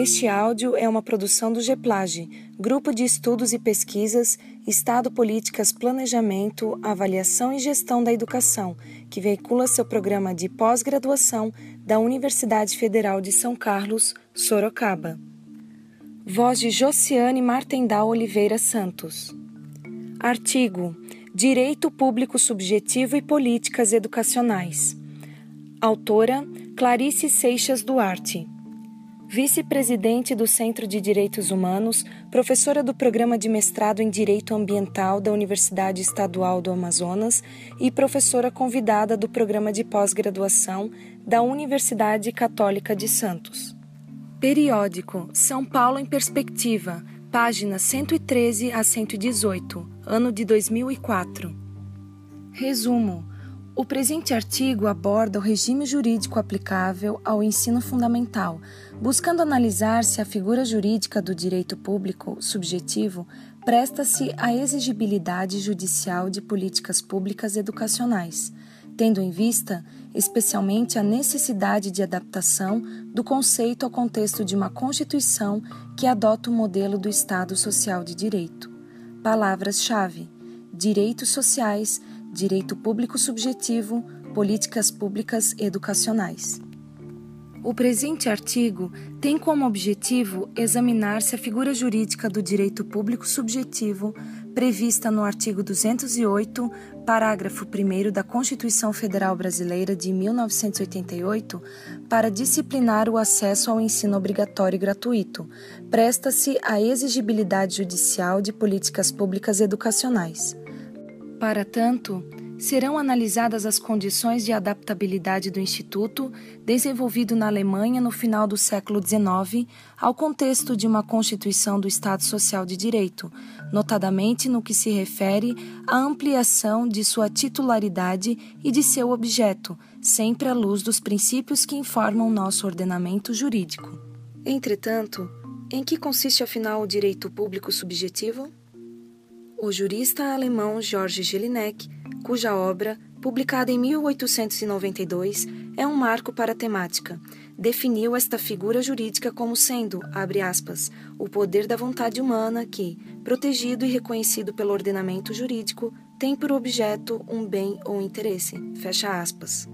Este áudio é uma produção do GEPLAGE, Grupo de Estudos e Pesquisas, Estado, Políticas, Planejamento, Avaliação e Gestão da Educação, que veicula seu programa de pós-graduação da Universidade Federal de São Carlos, Sorocaba. Voz de Josiane Martendal Oliveira Santos. Artigo: Direito Público Subjetivo e Políticas Educacionais. Autora: Clarice Seixas Duarte vice-presidente do Centro de Direitos Humanos, professora do Programa de Mestrado em Direito Ambiental da Universidade Estadual do Amazonas e professora convidada do Programa de Pós-Graduação da Universidade Católica de Santos. Periódico São Paulo em Perspectiva, páginas 113 a 118, ano de 2004. Resumo o presente artigo aborda o regime jurídico aplicável ao ensino fundamental, buscando analisar se a figura jurídica do direito público subjetivo presta-se à exigibilidade judicial de políticas públicas educacionais, tendo em vista especialmente a necessidade de adaptação do conceito ao contexto de uma Constituição que adota o modelo do Estado Social de Direito. Palavras-chave: direitos sociais direito público subjetivo, políticas públicas educacionais. O presente artigo tem como objetivo examinar se a figura jurídica do direito público subjetivo, prevista no artigo 208, parágrafo 1 da Constituição Federal Brasileira de 1988, para disciplinar o acesso ao ensino obrigatório e gratuito, presta-se à exigibilidade judicial de políticas públicas educacionais. Para tanto, serão analisadas as condições de adaptabilidade do Instituto, desenvolvido na Alemanha no final do século XIX, ao contexto de uma Constituição do Estado Social de Direito, notadamente no que se refere à ampliação de sua titularidade e de seu objeto, sempre à luz dos princípios que informam nosso ordenamento jurídico. Entretanto, em que consiste afinal o direito público subjetivo? O jurista alemão George Jelinek, cuja obra, publicada em 1892, é um marco para a temática, definiu esta figura jurídica como sendo, abre aspas, o poder da vontade humana que, protegido e reconhecido pelo ordenamento jurídico, tem por objeto um bem ou interesse, fecha aspas.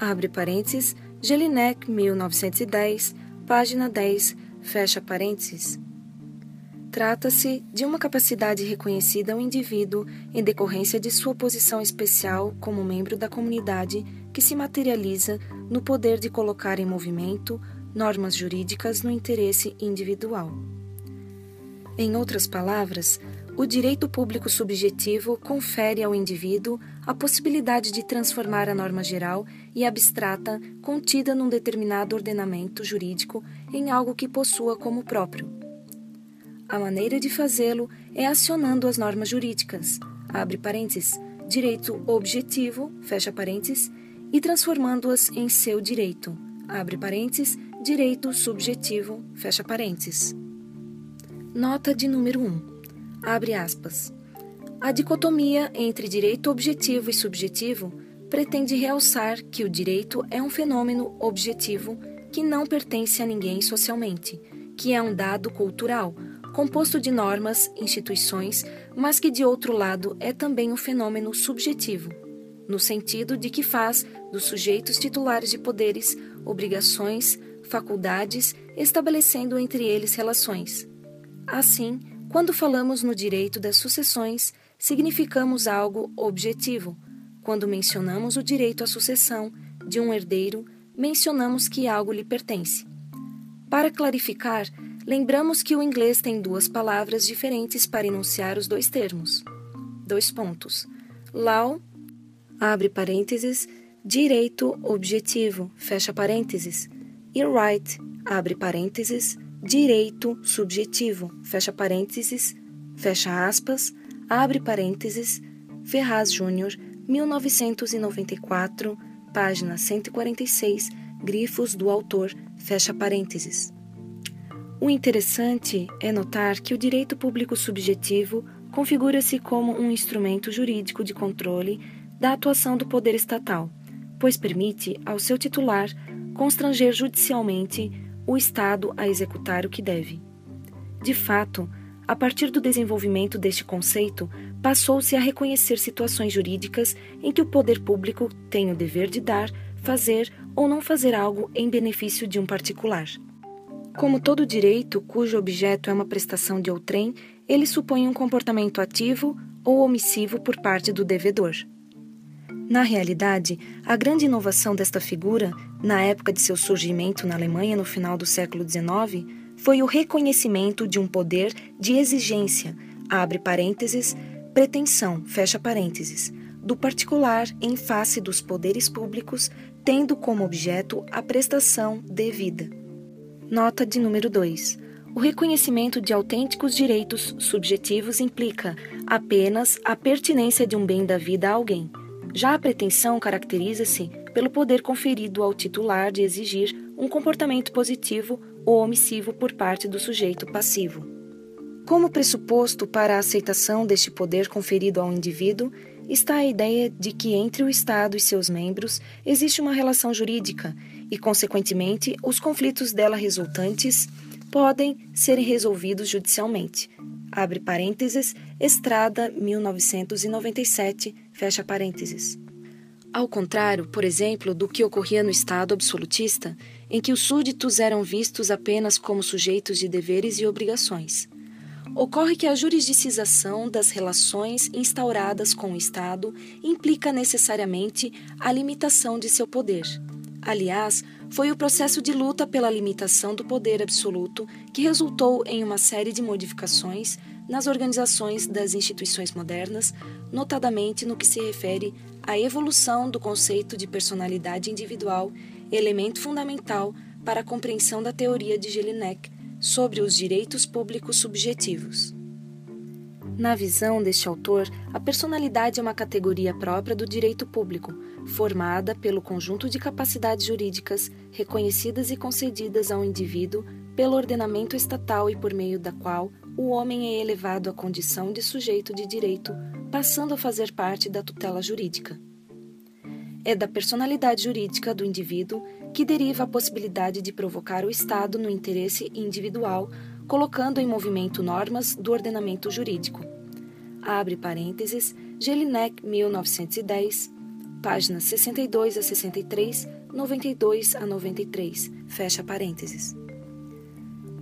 Abre parênteses, Jelinek, 1910, página 10, fecha parênteses. Trata-se de uma capacidade reconhecida ao indivíduo em decorrência de sua posição especial como membro da comunidade que se materializa no poder de colocar em movimento normas jurídicas no interesse individual. Em outras palavras, o direito público subjetivo confere ao indivíduo a possibilidade de transformar a norma geral e abstrata contida num determinado ordenamento jurídico em algo que possua como próprio a maneira de fazê-lo é acionando as normas jurídicas, abre parênteses, direito objetivo, fecha parênteses, e transformando-as em seu direito, abre parênteses, direito subjetivo, fecha parênteses. Nota de número 1. Abre aspas. A dicotomia entre direito objetivo e subjetivo pretende realçar que o direito é um fenômeno objetivo que não pertence a ninguém socialmente, que é um dado cultural, composto de normas, instituições, mas que de outro lado é também um fenômeno subjetivo, no sentido de que faz dos sujeitos titulares de poderes, obrigações, faculdades, estabelecendo entre eles relações. Assim, quando falamos no direito das sucessões, significamos algo objetivo. Quando mencionamos o direito à sucessão de um herdeiro, mencionamos que algo lhe pertence. Para clarificar, Lembramos que o inglês tem duas palavras diferentes para enunciar os dois termos. Dois pontos. Law, abre parênteses, direito objetivo, fecha parênteses. E right, abre parênteses, direito subjetivo, fecha parênteses, fecha aspas, abre parênteses, Ferraz Júnior, 1994, página 146, grifos do autor, fecha parênteses. O interessante é notar que o direito público subjetivo configura-se como um instrumento jurídico de controle da atuação do poder estatal, pois permite ao seu titular constranger judicialmente o Estado a executar o que deve. De fato, a partir do desenvolvimento deste conceito, passou-se a reconhecer situações jurídicas em que o poder público tem o dever de dar, fazer ou não fazer algo em benefício de um particular. Como todo direito cujo objeto é uma prestação de outrem, ele supõe um comportamento ativo ou omissivo por parte do devedor. Na realidade, a grande inovação desta figura, na época de seu surgimento na Alemanha no final do século XIX, foi o reconhecimento de um poder de exigência, abre parênteses, pretensão, fecha parênteses, do particular em face dos poderes públicos, tendo como objeto a prestação devida. Nota de número 2. O reconhecimento de autênticos direitos subjetivos implica apenas a pertinência de um bem da vida a alguém. Já a pretensão caracteriza-se pelo poder conferido ao titular de exigir um comportamento positivo ou omissivo por parte do sujeito passivo. Como pressuposto para a aceitação deste poder conferido ao indivíduo está a ideia de que entre o Estado e seus membros existe uma relação jurídica e, consequentemente, os conflitos dela resultantes podem ser resolvidos judicialmente. Abre parênteses, Estrada 1997, fecha parênteses. Ao contrário, por exemplo, do que ocorria no Estado absolutista, em que os súditos eram vistos apenas como sujeitos de deveres e obrigações. Ocorre que a jurisdicização das relações instauradas com o Estado implica necessariamente a limitação de seu poder. Aliás, foi o processo de luta pela limitação do poder absoluto que resultou em uma série de modificações nas organizações das instituições modernas, notadamente no que se refere à evolução do conceito de personalidade individual, elemento fundamental para a compreensão da teoria de Jelinek sobre os direitos públicos subjetivos. Na visão deste autor, a personalidade é uma categoria própria do direito público, formada pelo conjunto de capacidades jurídicas reconhecidas e concedidas ao indivíduo pelo ordenamento estatal e por meio da qual o homem é elevado à condição de sujeito de direito, passando a fazer parte da tutela jurídica. É da personalidade jurídica do indivíduo que deriva a possibilidade de provocar o Estado no interesse individual, colocando em movimento normas do ordenamento jurídico. Abre parênteses, Jelinek, 1910, páginas 62 a 63, 92 a 93, fecha parênteses.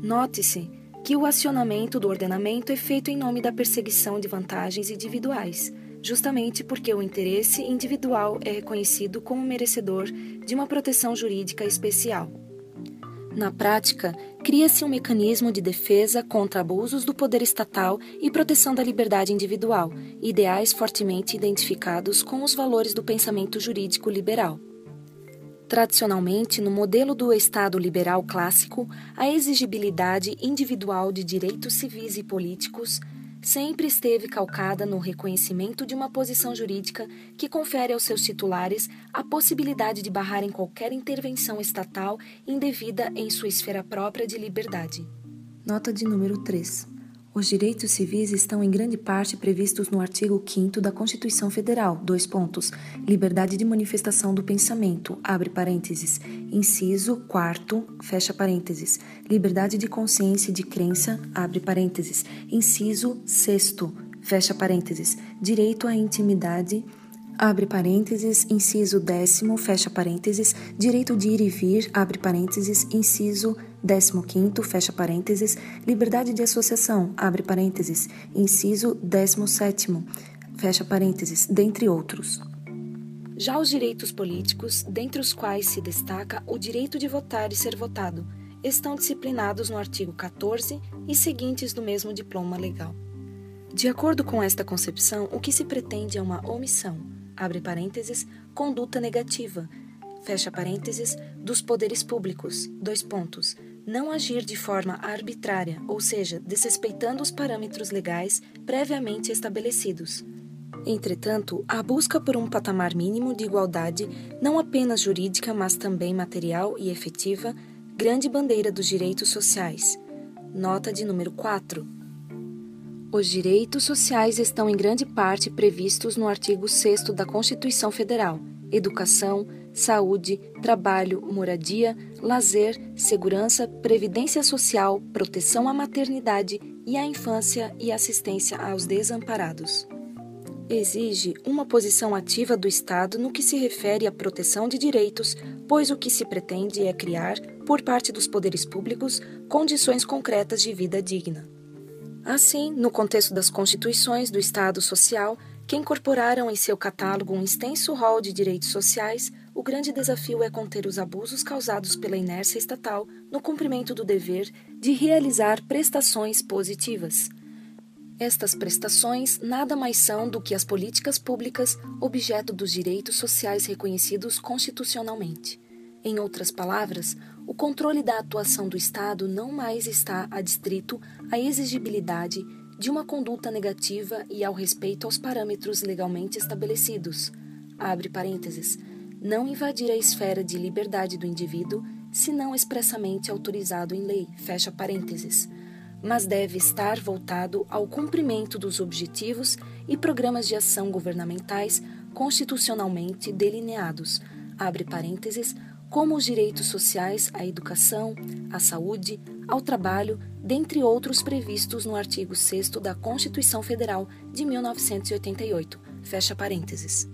Note-se que o acionamento do ordenamento é feito em nome da perseguição de vantagens individuais, justamente porque o interesse individual é reconhecido como merecedor de uma proteção jurídica especial. Na prática, cria-se um mecanismo de defesa contra abusos do poder estatal e proteção da liberdade individual, ideais fortemente identificados com os valores do pensamento jurídico liberal. Tradicionalmente, no modelo do Estado liberal clássico, a exigibilidade individual de direitos civis e políticos sempre esteve calcada no reconhecimento de uma posição jurídica que confere aos seus titulares a possibilidade de barrarem qualquer intervenção estatal indevida em sua esfera própria de liberdade. Nota de número 3. Os direitos civis estão em grande parte previstos no artigo 5 da Constituição Federal, dois pontos, liberdade de manifestação do pensamento, abre parênteses, inciso 4, fecha parênteses, liberdade de consciência e de crença, abre parênteses, inciso 6, fecha parênteses, direito à intimidade, abre parênteses, inciso décimo, fecha parênteses, direito de ir e vir, abre parênteses, inciso 15º, fecha parênteses, liberdade de associação, abre parênteses, inciso 17 fecha parênteses, dentre outros. Já os direitos políticos, dentre os quais se destaca o direito de votar e ser votado, estão disciplinados no artigo 14 e seguintes do mesmo diploma legal. De acordo com esta concepção, o que se pretende é uma omissão, abre parênteses, conduta negativa, fecha parênteses, dos poderes públicos, dois pontos, não agir de forma arbitrária, ou seja, desrespeitando os parâmetros legais previamente estabelecidos. Entretanto, a busca por um patamar mínimo de igualdade, não apenas jurídica, mas também material e efetiva, grande bandeira dos direitos sociais. Nota de número 4. Os direitos sociais estão em grande parte previstos no artigo 6 da Constituição Federal educação, saúde, trabalho, moradia, lazer, segurança, previdência social, proteção à maternidade e à infância e assistência aos desamparados. Exige uma posição ativa do Estado no que se refere à proteção de direitos, pois o que se pretende é criar, por parte dos poderes públicos, condições concretas de vida digna. Assim, no contexto das constituições do Estado Social, que incorporaram em seu catálogo um extenso rol de direitos sociais, o grande desafio é conter os abusos causados pela inércia estatal no cumprimento do dever de realizar prestações positivas. Estas prestações nada mais são do que as políticas públicas objeto dos direitos sociais reconhecidos constitucionalmente. Em outras palavras, o controle da atuação do Estado não mais está adstrito à exigibilidade de uma conduta negativa e ao respeito aos parâmetros legalmente estabelecidos. Abre parênteses. Não invadir a esfera de liberdade do indivíduo, se não expressamente autorizado em lei. Fecha parênteses. Mas deve estar voltado ao cumprimento dos objetivos e programas de ação governamentais constitucionalmente delineados. Abre parênteses como os direitos sociais à educação, à saúde, ao trabalho, dentre outros previstos no artigo 6 da Constituição Federal de 1988. Fecha parênteses.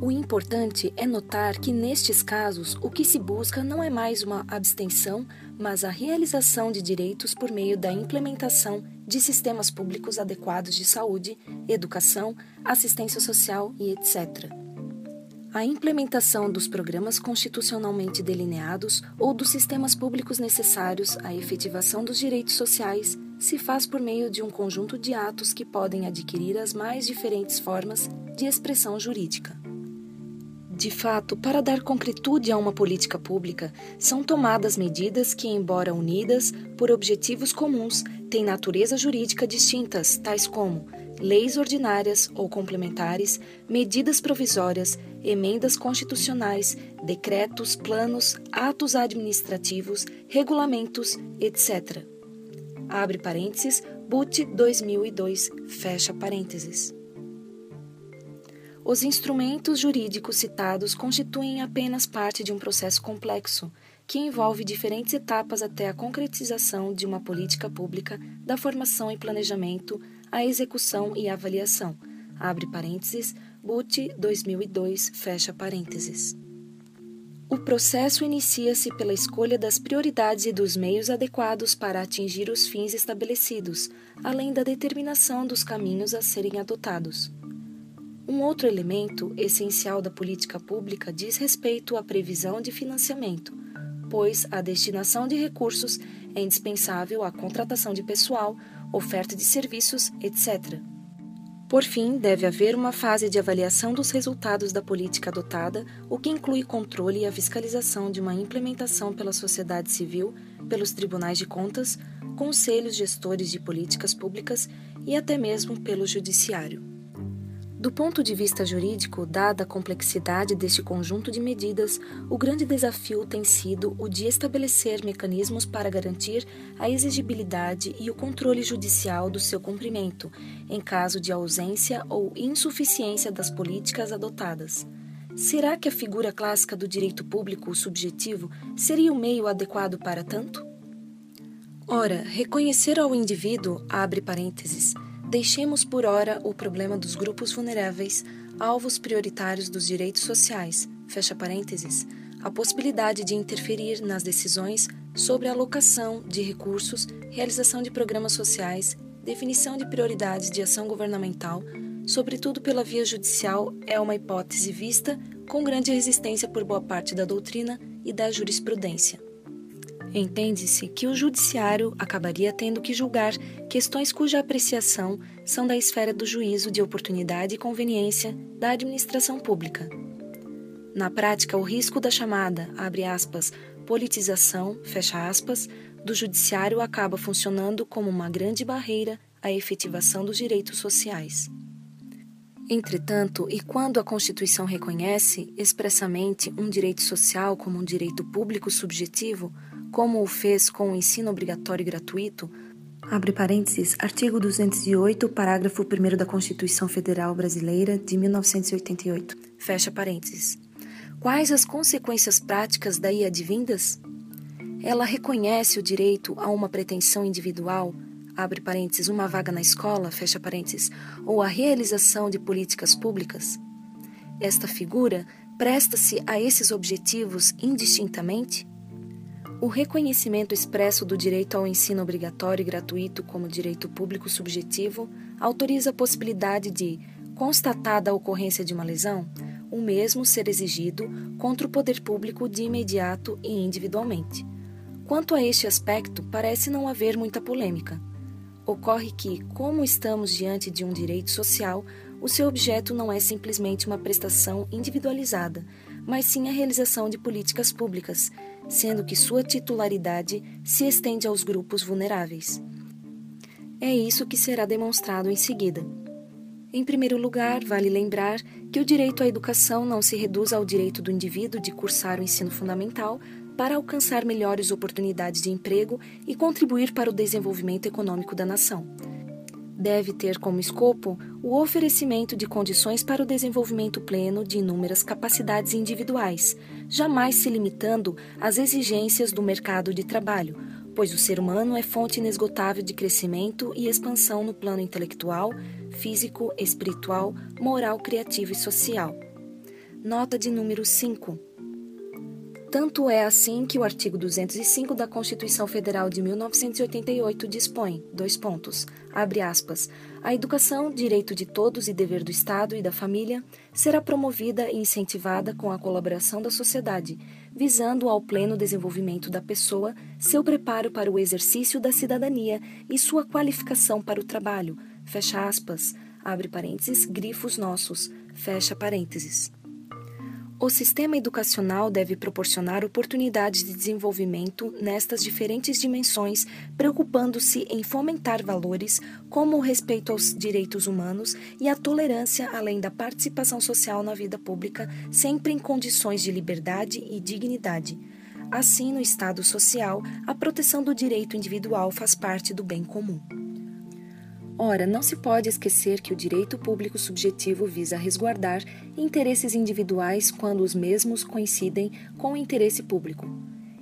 O importante é notar que, nestes casos, o que se busca não é mais uma abstenção, mas a realização de direitos por meio da implementação de sistemas públicos adequados de saúde, educação, assistência social e etc a implementação dos programas constitucionalmente delineados ou dos sistemas públicos necessários à efetivação dos direitos sociais se faz por meio de um conjunto de atos que podem adquirir as mais diferentes formas de expressão jurídica. De fato, para dar concretude a uma política pública, são tomadas medidas que, embora unidas por objetivos comuns, têm natureza jurídica distintas, tais como leis ordinárias ou complementares, medidas provisórias, emendas constitucionais, decretos, planos, atos administrativos, regulamentos, etc. Abre parênteses, BUT 2002, fecha parênteses. Os instrumentos jurídicos citados constituem apenas parte de um processo complexo, que envolve diferentes etapas até a concretização de uma política pública, da formação e planejamento à execução e avaliação. Abre parênteses, BUT 2002, fecha parênteses. O processo inicia-se pela escolha das prioridades e dos meios adequados para atingir os fins estabelecidos, além da determinação dos caminhos a serem adotados. Um outro elemento essencial da política pública diz respeito à previsão de financiamento, pois a destinação de recursos é indispensável à contratação de pessoal, oferta de serviços, etc. Por fim, deve haver uma fase de avaliação dos resultados da política adotada, o que inclui controle e a fiscalização de uma implementação pela sociedade civil, pelos tribunais de contas, conselhos gestores de políticas públicas e até mesmo pelo judiciário. Do ponto de vista jurídico, dada a complexidade deste conjunto de medidas, o grande desafio tem sido o de estabelecer mecanismos para garantir a exigibilidade e o controle judicial do seu cumprimento, em caso de ausência ou insuficiência das políticas adotadas. Será que a figura clássica do direito público subjetivo seria o meio adequado para tanto? Ora, reconhecer ao indivíduo, abre parênteses, Deixemos por hora o problema dos grupos vulneráveis, alvos prioritários dos direitos sociais, fecha parênteses, a possibilidade de interferir nas decisões sobre alocação de recursos, realização de programas sociais, definição de prioridades de ação governamental, sobretudo pela via judicial, é uma hipótese vista com grande resistência por boa parte da doutrina e da jurisprudência. Entende-se que o judiciário acabaria tendo que julgar questões cuja apreciação são da esfera do juízo de oportunidade e conveniência da administração pública. Na prática, o risco da chamada, abre aspas, politização, fecha aspas, do judiciário acaba funcionando como uma grande barreira à efetivação dos direitos sociais. Entretanto, e quando a Constituição reconhece expressamente um direito social como um direito público subjetivo, como o fez com o ensino obrigatório e gratuito, Abre parênteses, artigo 208, parágrafo 1 da Constituição Federal Brasileira de 1988. Fecha parênteses. Quais as consequências práticas daí advindas? Ela reconhece o direito a uma pretensão individual, abre parênteses, uma vaga na escola, fecha parênteses, ou a realização de políticas públicas? Esta figura presta-se a esses objetivos indistintamente? O reconhecimento expresso do direito ao ensino obrigatório e gratuito como direito público subjetivo autoriza a possibilidade de, constatada a ocorrência de uma lesão, o mesmo ser exigido contra o poder público de imediato e individualmente. Quanto a este aspecto, parece não haver muita polêmica. Ocorre que, como estamos diante de um direito social, o seu objeto não é simplesmente uma prestação individualizada, mas sim a realização de políticas públicas sendo que sua titularidade se estende aos grupos vulneráveis. É isso que será demonstrado em seguida. Em primeiro lugar, vale lembrar que o direito à educação não se reduz ao direito do indivíduo de cursar o ensino fundamental para alcançar melhores oportunidades de emprego e contribuir para o desenvolvimento econômico da nação deve ter como escopo o oferecimento de condições para o desenvolvimento pleno de inúmeras capacidades individuais, jamais se limitando às exigências do mercado de trabalho, pois o ser humano é fonte inesgotável de crescimento e expansão no plano intelectual, físico, espiritual, moral, criativo e social. Nota de número 5. Tanto é assim que o artigo 205 da Constituição Federal de 1988 dispõe, dois pontos, abre aspas, a educação, direito de todos e dever do Estado e da família, será promovida e incentivada com a colaboração da sociedade, visando ao pleno desenvolvimento da pessoa, seu preparo para o exercício da cidadania e sua qualificação para o trabalho, fecha aspas, abre parênteses, grifos nossos, fecha parênteses. O sistema educacional deve proporcionar oportunidades de desenvolvimento nestas diferentes dimensões, preocupando-se em fomentar valores como o respeito aos direitos humanos e a tolerância, além da participação social na vida pública, sempre em condições de liberdade e dignidade. Assim, no Estado social, a proteção do direito individual faz parte do bem comum. Ora, não se pode esquecer que o direito público subjetivo visa resguardar interesses individuais quando os mesmos coincidem com o interesse público.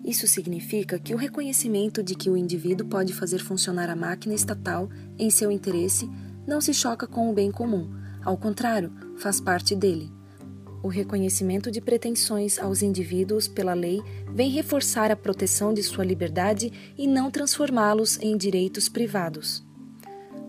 Isso significa que o reconhecimento de que o indivíduo pode fazer funcionar a máquina estatal em seu interesse não se choca com o bem comum, ao contrário, faz parte dele. O reconhecimento de pretensões aos indivíduos pela lei vem reforçar a proteção de sua liberdade e não transformá-los em direitos privados.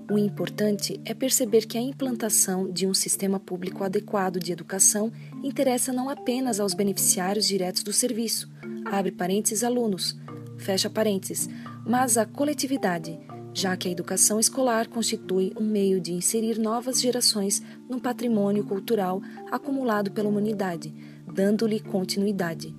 O importante é perceber que a implantação de um sistema público adequado de educação interessa não apenas aos beneficiários diretos do serviço, abre parênteses alunos, fecha parênteses, mas à coletividade, já que a educação escolar constitui um meio de inserir novas gerações no patrimônio cultural acumulado pela humanidade, dando-lhe continuidade.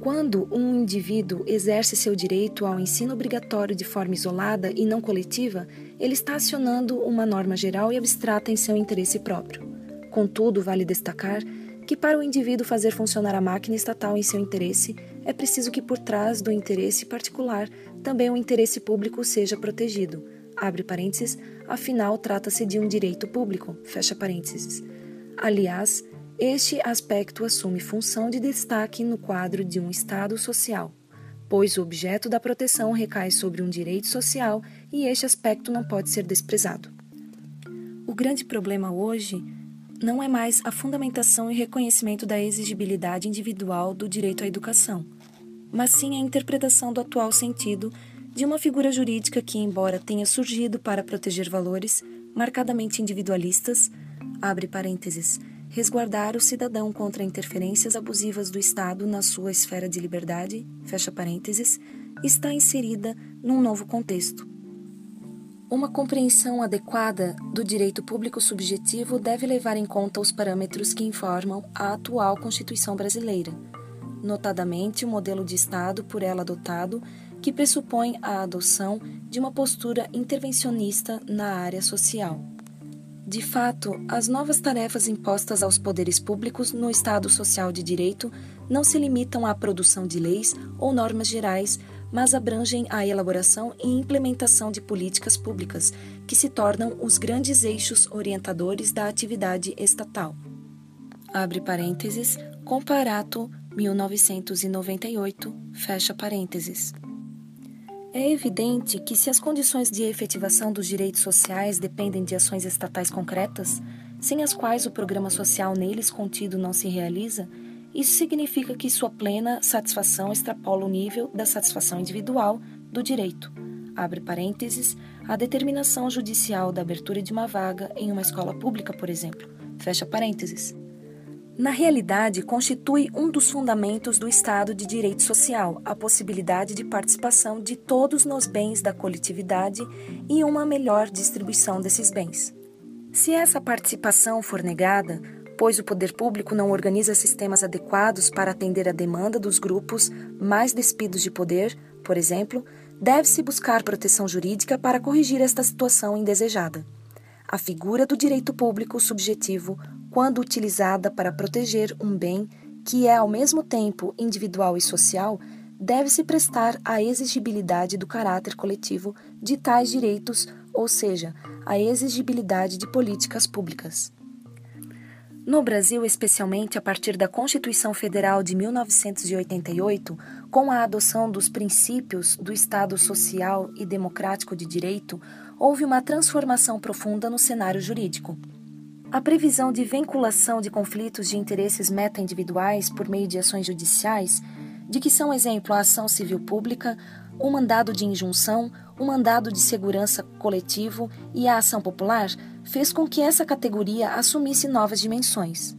Quando um indivíduo exerce seu direito ao ensino obrigatório de forma isolada e não coletiva, ele está acionando uma norma geral e abstrata em seu interesse próprio. Contudo, vale destacar que para o indivíduo fazer funcionar a máquina estatal em seu interesse, é preciso que por trás do interesse particular também o interesse público seja protegido. Abre parênteses, afinal trata-se de um direito público, fecha parênteses. Aliás, este aspecto assume função de destaque no quadro de um Estado social, pois o objeto da proteção recai sobre um direito social e este aspecto não pode ser desprezado. O grande problema hoje não é mais a fundamentação e reconhecimento da exigibilidade individual do direito à educação, mas sim a interpretação do atual sentido de uma figura jurídica que, embora tenha surgido para proteger valores marcadamente individualistas, abre parênteses, resguardar o cidadão contra interferências abusivas do Estado na sua esfera de liberdade, fecha parênteses, está inserida num novo contexto. Uma compreensão adequada do direito público subjetivo deve levar em conta os parâmetros que informam a atual Constituição brasileira, notadamente o modelo de Estado por ela adotado, que pressupõe a adoção de uma postura intervencionista na área social. De fato, as novas tarefas impostas aos poderes públicos no Estado Social de Direito não se limitam à produção de leis ou normas gerais mas abrangem a elaboração e implementação de políticas públicas que se tornam os grandes eixos orientadores da atividade estatal. Abre parênteses, Comparato 1998, fecha parênteses. É evidente que, se as condições de efetivação dos direitos sociais dependem de ações estatais concretas, sem as quais o programa social neles contido não se realiza, isso significa que sua plena satisfação extrapola o nível da satisfação individual do direito. Abre parênteses, a determinação judicial da abertura de uma vaga em uma escola pública, por exemplo. Fecha parênteses na realidade constitui um dos fundamentos do Estado de Direito Social, a possibilidade de participação de todos nos bens da coletividade e uma melhor distribuição desses bens. Se essa participação for negada, pois o poder público não organiza sistemas adequados para atender a demanda dos grupos mais despidos de poder, por exemplo, deve-se buscar proteção jurídica para corrigir esta situação indesejada. A figura do direito público subjetivo quando utilizada para proteger um bem que é ao mesmo tempo individual e social, deve-se prestar à exigibilidade do caráter coletivo de tais direitos, ou seja, à exigibilidade de políticas públicas. No Brasil, especialmente a partir da Constituição Federal de 1988, com a adoção dos princípios do Estado social e democrático de direito, houve uma transformação profunda no cenário jurídico. A previsão de vinculação de conflitos de interesses meta-individuais por meio de ações judiciais, de que são exemplo a ação civil pública, o mandado de injunção, o mandado de segurança coletivo e a ação popular, fez com que essa categoria assumisse novas dimensões.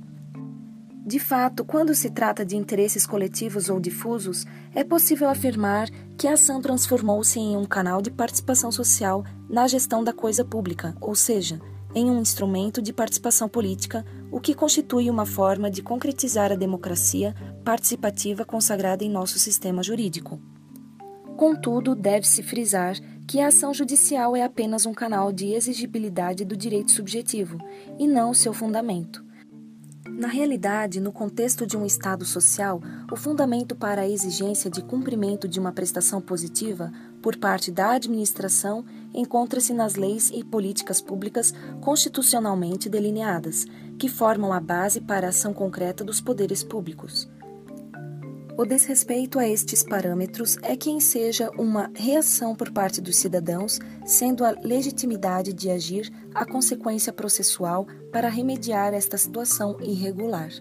De fato, quando se trata de interesses coletivos ou difusos, é possível afirmar que a ação transformou-se em um canal de participação social na gestão da coisa pública, ou seja, em um instrumento de participação política, o que constitui uma forma de concretizar a democracia participativa consagrada em nosso sistema jurídico. Contudo, deve-se frisar que a ação judicial é apenas um canal de exigibilidade do direito subjetivo e não seu fundamento. Na realidade, no contexto de um Estado social, o fundamento para a exigência de cumprimento de uma prestação positiva por parte da administração encontra-se nas leis e políticas públicas constitucionalmente delineadas, que formam a base para a ação concreta dos poderes públicos. O desrespeito a estes parâmetros é que enseja uma reação por parte dos cidadãos, sendo a legitimidade de agir a consequência processual para remediar esta situação irregular.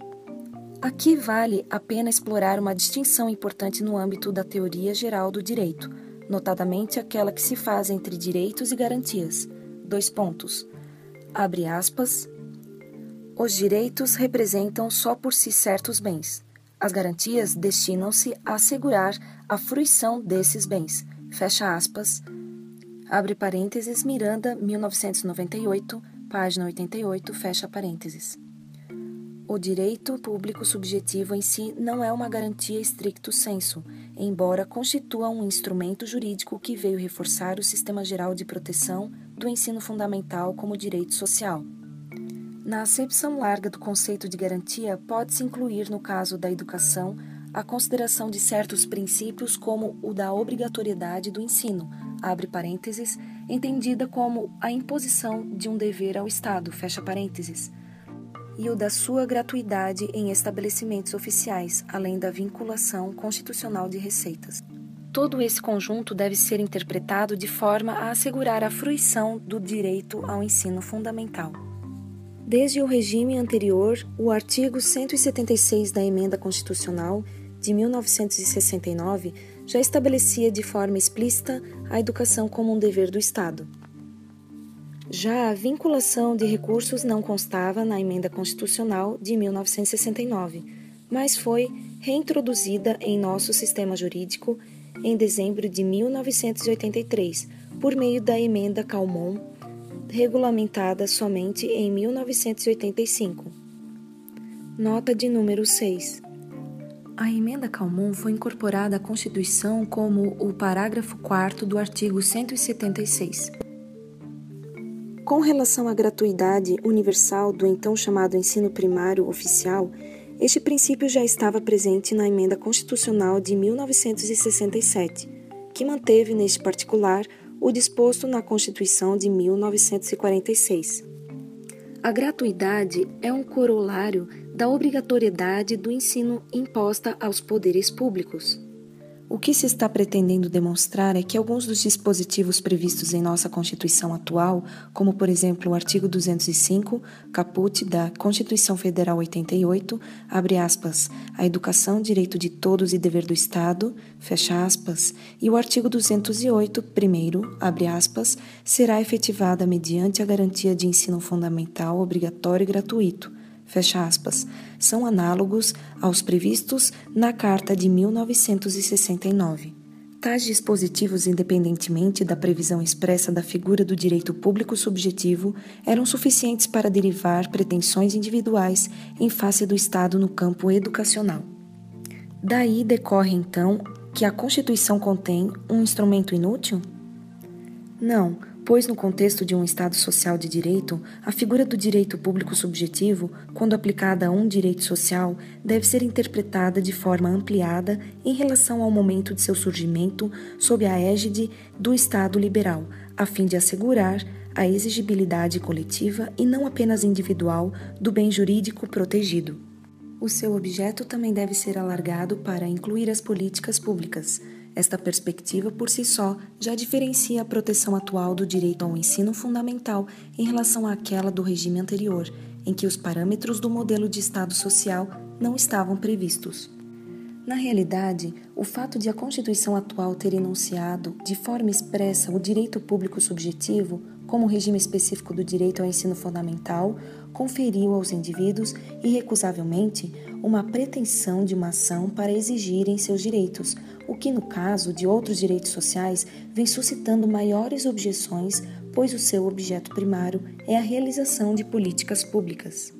Aqui vale a pena explorar uma distinção importante no âmbito da teoria geral do direito, notadamente aquela que se faz entre direitos e garantias. Dois pontos. Abre aspas. Os direitos representam só por si certos bens. As garantias destinam-se a assegurar a fruição desses bens. Fecha aspas. Abre parênteses, Miranda, 1998, página 88, fecha parênteses. O direito público subjetivo em si não é uma garantia estricto sensu, embora constitua um instrumento jurídico que veio reforçar o sistema geral de proteção do ensino fundamental como direito social. Na acepção larga do conceito de garantia, pode-se incluir, no caso da educação, a consideração de certos princípios como o da obrigatoriedade do ensino, abre parênteses, entendida como a imposição de um dever ao Estado, fecha parênteses, e o da sua gratuidade em estabelecimentos oficiais, além da vinculação constitucional de receitas. Todo esse conjunto deve ser interpretado de forma a assegurar a fruição do direito ao ensino fundamental. Desde o regime anterior, o artigo 176 da Emenda Constitucional de 1969 já estabelecia de forma explícita a educação como um dever do Estado. Já a vinculação de recursos não constava na Emenda Constitucional de 1969, mas foi reintroduzida em nosso sistema jurídico em dezembro de 1983, por meio da Emenda Calmon, regulamentada somente em 1985. Nota de número 6. A emenda Calmon foi incorporada à Constituição como o parágrafo 4 do artigo 176. Com relação à gratuidade universal do então chamado ensino primário oficial, este princípio já estava presente na Emenda Constitucional de 1967. que manteve, neste particular, o disposto na Constituição de 1946. A gratuidade é um corolário da obrigatoriedade do ensino imposta aos poderes públicos. O que se está pretendendo demonstrar é que alguns dos dispositivos previstos em nossa Constituição atual, como por exemplo o artigo 205, caput da Constituição Federal 88, abre aspas, a educação, direito de todos e dever do Estado, fecha aspas, e o artigo 208, primeiro, abre aspas, será efetivada mediante a garantia de ensino fundamental obrigatório e gratuito fecha aspas, são análogos aos previstos na Carta de 1969. Tais dispositivos, independentemente da previsão expressa da figura do direito público subjetivo, eram suficientes para derivar pretensões individuais em face do Estado no campo educacional. Daí decorre, então, que a Constituição contém um instrumento inútil? Não, pois, no contexto de um Estado social de direito, a figura do direito público subjetivo, quando aplicada a um direito social, deve ser interpretada de forma ampliada em relação ao momento de seu surgimento sob a égide do Estado liberal, a fim de assegurar a exigibilidade coletiva e não apenas individual do bem jurídico protegido. O seu objeto também deve ser alargado para incluir as políticas públicas esta perspectiva, por si só, já diferencia a proteção atual do direito ao ensino fundamental em relação àquela do regime anterior, em que os parâmetros do modelo de Estado social não estavam previstos. Na realidade, o fato de a Constituição atual ter enunciado de forma expressa o direito público subjetivo como regime específico do direito ao ensino fundamental conferiu aos indivíduos, irrecusavelmente, uma pretensão de uma ação para exigirem seus direitos, o que, no caso de outros direitos sociais, vem suscitando maiores objeções, pois o seu objeto primário é a realização de políticas públicas.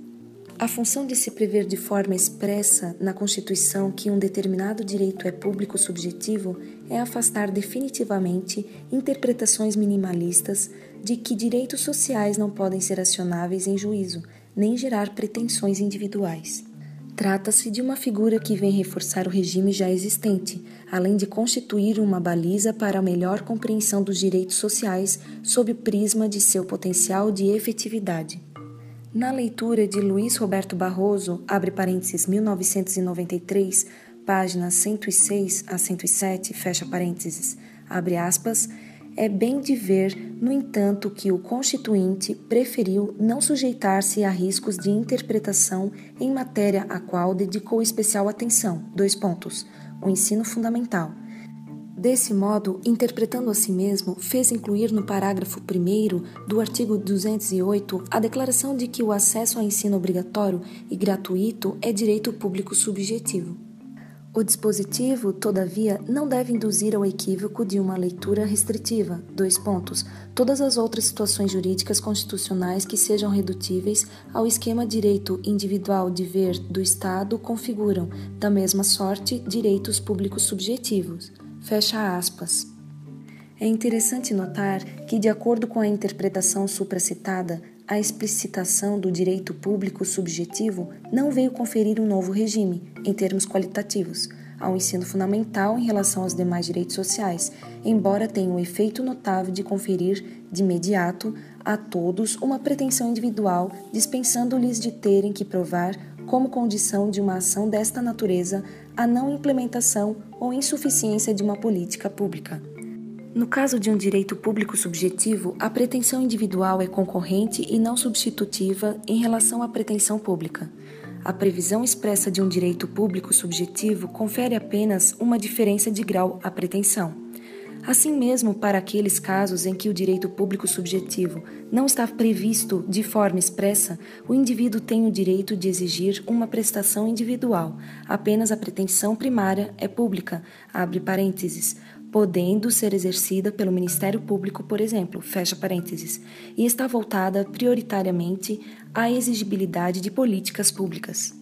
A função de se prever de forma expressa na Constituição que um determinado direito é público subjetivo é afastar definitivamente interpretações minimalistas de que direitos sociais não podem ser acionáveis em juízo, nem gerar pretensões individuais. Trata-se de uma figura que vem reforçar o regime já existente, além de constituir uma baliza para a melhor compreensão dos direitos sociais sob o prisma de seu potencial de efetividade. Na leitura de Luiz Roberto Barroso, abre parênteses 1993, páginas 106 a 107, fecha parênteses, abre aspas, é bem de ver, no entanto, que o Constituinte preferiu não sujeitar-se a riscos de interpretação em matéria a qual dedicou especial atenção. Dois pontos. O ensino fundamental Desse modo, interpretando a si mesmo, fez incluir no parágrafo 1 do artigo 208 a declaração de que o acesso ao ensino obrigatório e gratuito é direito público subjetivo. O dispositivo, todavia, não deve induzir ao equívoco de uma leitura restritiva. Dois pontos. Todas as outras situações jurídicas constitucionais que sejam redutíveis ao esquema direito individual de ver do Estado configuram, da mesma sorte, direitos públicos subjetivos. Fecha aspas. É interessante notar que, de acordo com a interpretação supracitada, a explicitação do direito público subjetivo não veio conferir um novo regime, em termos qualitativos, ao ensino fundamental em relação aos demais direitos sociais, embora tenha o um efeito notável de conferir, de imediato, a todos uma pretensão individual, dispensando-lhes de terem que provar como condição de uma ação desta natureza a não implementação ou insuficiência de uma política pública. No caso de um direito público subjetivo, a pretensão individual é concorrente e não substitutiva em relação à pretensão pública. A previsão expressa de um direito público subjetivo confere apenas uma diferença de grau à pretensão. Assim mesmo, para aqueles casos em que o direito público subjetivo não está previsto de forma expressa, o indivíduo tem o direito de exigir uma prestação individual. Apenas a pretensão primária é pública, abre parênteses, podendo ser exercida pelo Ministério Público, por exemplo, fecha parênteses, e está voltada prioritariamente à exigibilidade de políticas públicas.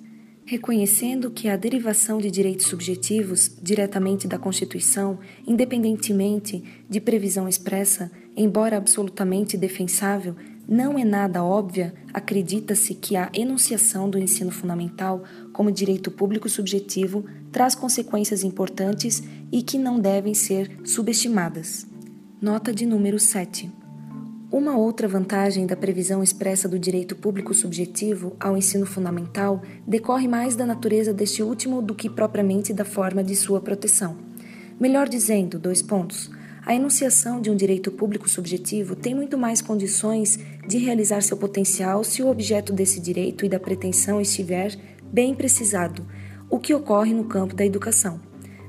Reconhecendo que a derivação de direitos subjetivos diretamente da Constituição, independentemente de previsão expressa, embora absolutamente defensável, não é nada óbvia, acredita-se que a enunciação do ensino fundamental como direito público subjetivo traz consequências importantes e que não devem ser subestimadas. Nota de número 7. Uma outra vantagem da previsão expressa do direito público subjetivo ao ensino fundamental decorre mais da natureza deste último do que propriamente da forma de sua proteção. Melhor dizendo, dois pontos. A enunciação de um direito público subjetivo tem muito mais condições de realizar seu potencial se o objeto desse direito e da pretensão estiver bem precisado, o que ocorre no campo da educação.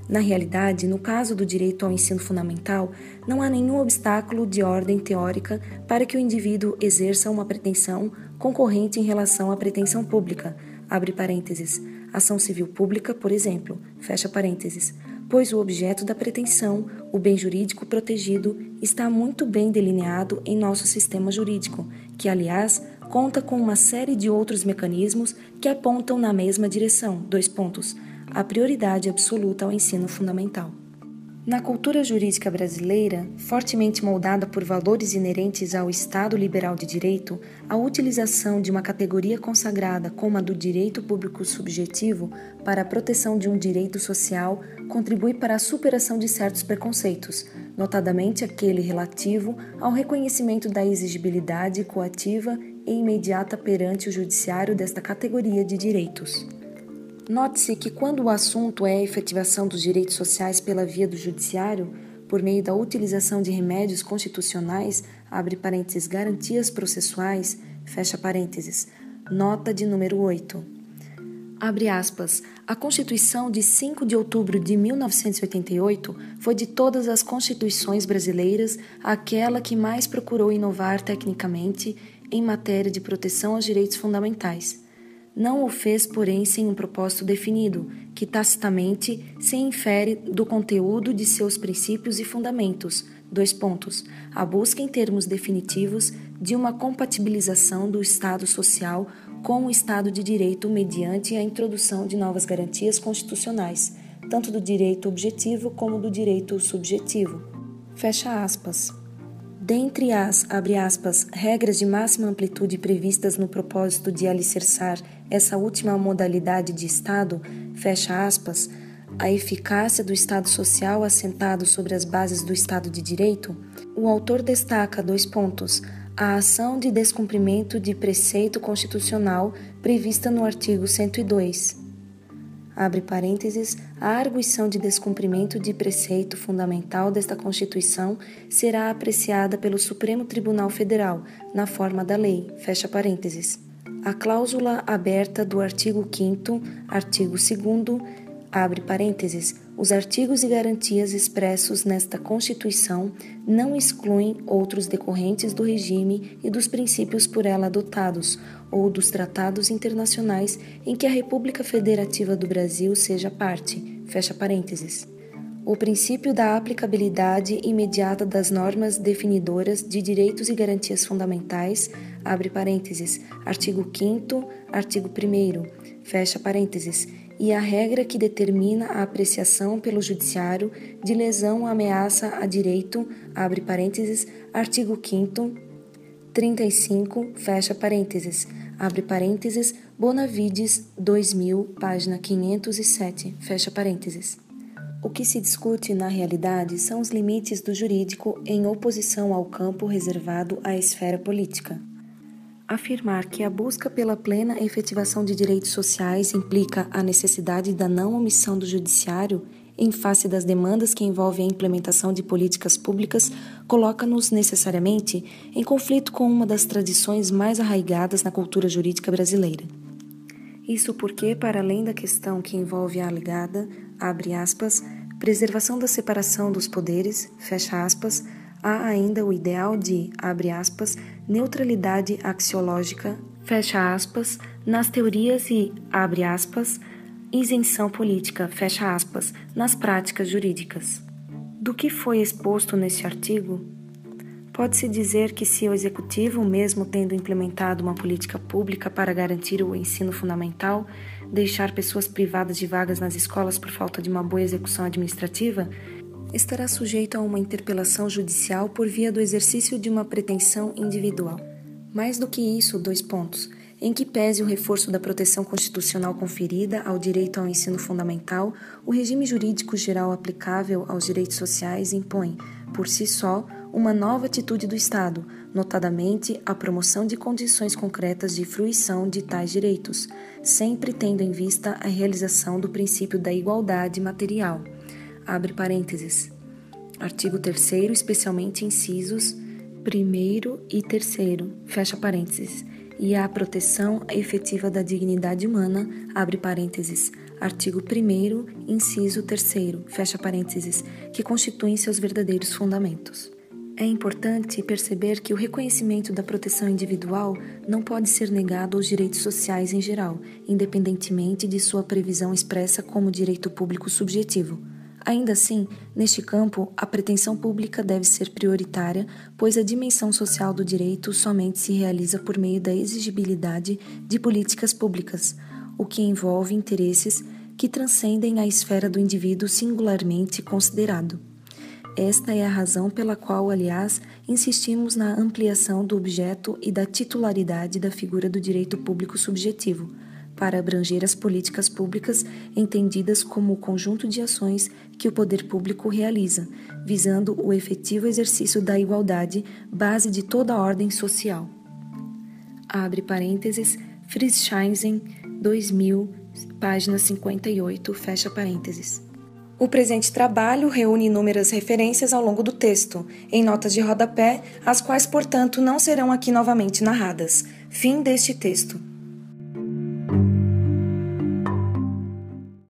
Na realidade, no caso do direito ao ensino fundamental, não há nenhum obstáculo de ordem teórica para que o indivíduo exerça uma pretensão concorrente em relação à pretensão pública, abre parênteses, ação civil pública, por exemplo, fecha parênteses, pois o objeto da pretensão, o bem jurídico protegido, está muito bem delineado em nosso sistema jurídico, que, aliás, conta com uma série de outros mecanismos que apontam na mesma direção. Dois pontos a prioridade absoluta ao ensino fundamental. Na cultura jurídica brasileira, fortemente moldada por valores inerentes ao Estado liberal de direito, a utilização de uma categoria consagrada como a do direito público subjetivo para a proteção de um direito social contribui para a superação de certos preconceitos, notadamente aquele relativo ao reconhecimento da exigibilidade coativa e imediata perante o judiciário desta categoria de direitos. Note-se que quando o assunto é a efetivação dos direitos sociais pela via do judiciário, por meio da utilização de remédios constitucionais, abre parênteses, garantias processuais, fecha parênteses, nota de número 8. Abre aspas, a Constituição de 5 de outubro de 1988 foi de todas as constituições brasileiras aquela que mais procurou inovar tecnicamente em matéria de proteção aos direitos fundamentais não o fez, porém, sem um propósito definido, que tacitamente se infere do conteúdo de seus princípios e fundamentos. Dois pontos. A busca em termos definitivos de uma compatibilização do Estado social com o Estado de Direito mediante a introdução de novas garantias constitucionais, tanto do direito objetivo como do direito subjetivo. Fecha aspas. Dentre as, abre aspas, regras de máxima amplitude previstas no propósito de alicerçar essa última modalidade de Estado, fecha aspas, a eficácia do Estado social assentado sobre as bases do Estado de Direito, o autor destaca dois pontos: a ação de descumprimento de preceito constitucional prevista no artigo 102 abre parênteses, a arguição de descumprimento de preceito fundamental desta Constituição será apreciada pelo Supremo Tribunal Federal, na forma da lei, fecha parênteses. A cláusula aberta do artigo 5 artigo 2 abre parênteses, os artigos e garantias expressos nesta Constituição não excluem outros decorrentes do regime e dos princípios por ela adotados ou dos tratados internacionais em que a República Federativa do Brasil seja parte. Fecha parênteses. O princípio da aplicabilidade imediata das normas definidoras de direitos e garantias fundamentais, abre parênteses, artigo 5 artigo 1 fecha parênteses, e a regra que determina a apreciação pelo judiciário de lesão ameaça a direito, abre parênteses, artigo 5 35, fecha parênteses, abre parênteses, Bonavides 2000, página 507, fecha parênteses. O que se discute na realidade são os limites do jurídico em oposição ao campo reservado à esfera política. Afirmar que a busca pela plena efetivação de direitos sociais implica a necessidade da não omissão do judiciário em face das demandas que envolvem a implementação de políticas públicas coloca-nos necessariamente em conflito com uma das tradições mais arraigadas na cultura jurídica brasileira. Isso porque, para além da questão que envolve a alegada, abre aspas, preservação da separação dos poderes, fecha aspas, há ainda o ideal de, abre aspas, neutralidade axiológica, fecha aspas, nas teorias e, abre aspas, isenção política, fecha aspas, nas práticas jurídicas. Do que foi exposto nesse artigo, pode-se dizer que se o executivo, mesmo tendo implementado uma política pública para garantir o ensino fundamental, deixar pessoas privadas de vagas nas escolas por falta de uma boa execução administrativa, estará sujeito a uma interpelação judicial por via do exercício de uma pretensão individual. Mais do que isso, dois pontos. Em que pese o reforço da proteção constitucional conferida ao direito ao ensino fundamental, o regime jurídico geral aplicável aos direitos sociais impõe, por si só, uma nova atitude do Estado, notadamente a promoção de condições concretas de fruição de tais direitos, sempre tendo em vista a realização do princípio da igualdade material. Abre parênteses. Artigo 3 especialmente incisos 1 e 3, fecha parênteses, e a proteção efetiva da dignidade humana, abre parênteses, artigo 1 inciso 3, fecha parênteses, que constituem seus verdadeiros fundamentos. É importante perceber que o reconhecimento da proteção individual não pode ser negado aos direitos sociais em geral, independentemente de sua previsão expressa como direito público subjetivo. Ainda assim, neste campo, a pretensão pública deve ser prioritária, pois a dimensão social do direito somente se realiza por meio da exigibilidade de políticas públicas, o que envolve interesses que transcendem a esfera do indivíduo singularmente considerado. Esta é a razão pela qual, aliás, insistimos na ampliação do objeto e da titularidade da figura do direito público subjetivo para abranger as políticas públicas entendidas como o conjunto de ações que o poder público realiza, visando o efetivo exercício da igualdade, base de toda a ordem social. Abre parênteses, Frischheisen, 2000, página 58, fecha parênteses. O presente trabalho reúne inúmeras referências ao longo do texto, em notas de rodapé, as quais, portanto, não serão aqui novamente narradas. Fim deste texto.